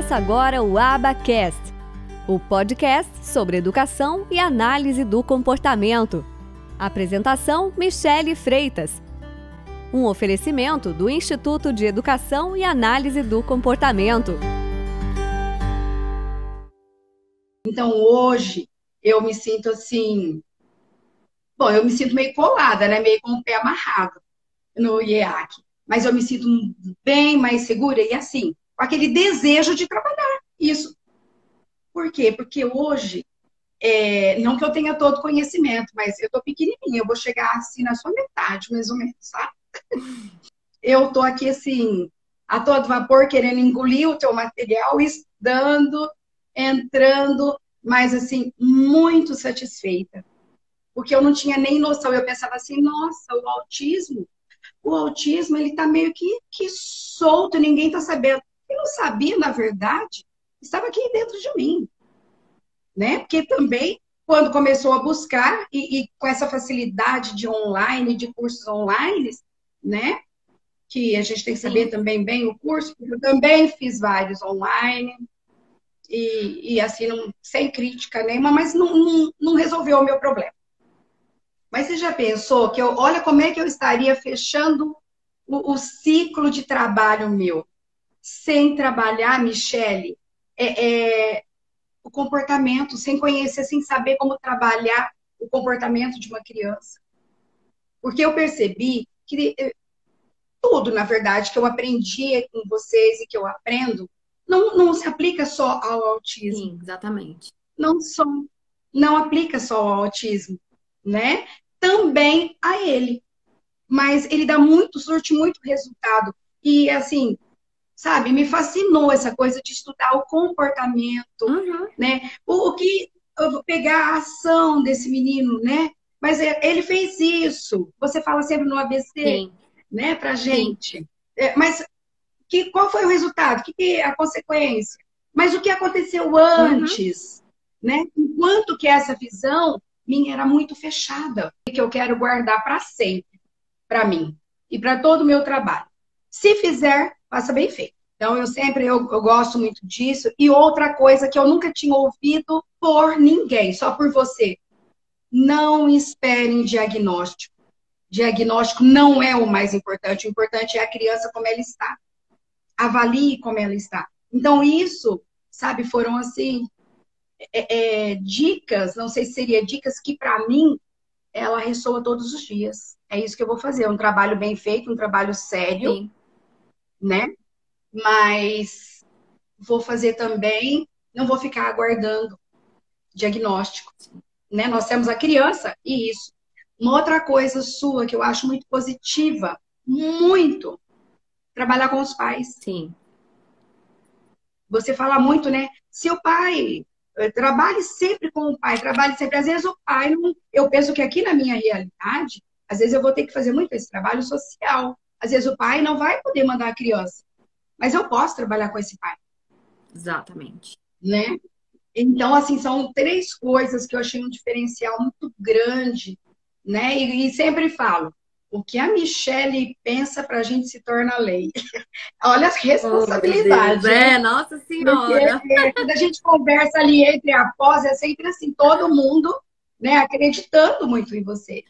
Começa agora o Abacast, o podcast sobre educação e análise do comportamento. Apresentação: Michele Freitas. Um oferecimento do Instituto de Educação e Análise do Comportamento. Então hoje eu me sinto assim. Bom, eu me sinto meio colada, né? Meio com o pé amarrado no IEAC. Mas eu me sinto bem mais segura e assim, aquele desejo de trabalhar isso. Por quê? Porque hoje, é, não que eu tenha todo conhecimento, mas eu tô pequenininha, eu vou chegar assim na sua metade, mais ou menos, sabe? Eu tô aqui assim, a todo vapor, querendo engolir o teu material, estudando, entrando, mas assim, muito satisfeita. Porque eu não tinha nem noção, eu pensava assim, nossa, o autismo, o autismo, ele tá meio que, que solto, ninguém tá sabendo. Não sabia, na verdade, estava aqui dentro de mim. Né? Porque também, quando começou a buscar, e, e com essa facilidade de online, de cursos online, né? Que a gente tem que saber Sim. também bem o curso, porque eu também fiz vários online, e, e assim, não, sem crítica nenhuma, mas não, não, não resolveu o meu problema. Mas você já pensou que eu, olha como é que eu estaria fechando o, o ciclo de trabalho meu? Sem trabalhar, Michele, é, é, o comportamento, sem conhecer, sem saber como trabalhar o comportamento de uma criança. Porque eu percebi que é, tudo, na verdade, que eu aprendi com vocês e que eu aprendo, não, não se aplica só ao autismo. Sim, exatamente. Não só, não aplica só ao autismo, né? Também a ele. Mas ele dá muito, surte muito resultado. E assim, sabe? Me fascinou essa coisa de estudar o comportamento, uhum. né? O, o que pegar a ação desse menino, né? Mas é, ele fez isso. Você fala sempre no ABC, Sim. né? Pra gente. É, mas que, qual foi o resultado? Que, que a consequência? Mas o que aconteceu antes, uhum. né? Enquanto que essa visão minha era muito fechada, que eu quero guardar para sempre, para mim e para todo o meu trabalho. Se fizer, faça bem feito. Então, eu sempre eu, eu, gosto muito disso. E outra coisa que eu nunca tinha ouvido por ninguém, só por você. Não esperem diagnóstico. Diagnóstico não é o mais importante. O importante é a criança como ela está. Avalie como ela está. Então, isso, sabe, foram assim, é, é, dicas, não sei se seria dicas que para mim ela ressoa todos os dias. É isso que eu vou fazer, um trabalho bem feito, um trabalho sério, Sim. Né? Mas vou fazer também, não vou ficar aguardando diagnóstico, né? Nós temos a criança e isso. Uma outra coisa sua que eu acho muito positiva, muito, trabalhar com os pais. Sim. Você fala muito, né? Seu pai, eh, trabalhe sempre com o pai, trabalhe sempre. Às vezes o pai não. Eu penso que aqui na minha realidade, às vezes eu vou ter que fazer muito esse trabalho social. Às vezes o pai não vai poder mandar a criança. Mas eu posso trabalhar com esse pai. Exatamente. Né? Então, assim, são três coisas que eu achei um diferencial muito grande, né? E, e sempre falo, o que a Michelle pensa para a gente se torna lei. Olha as responsabilidades. Oh, é, nossa senhora. Porque, é, quando a gente conversa ali entre após, é sempre assim, todo mundo né, acreditando muito em você.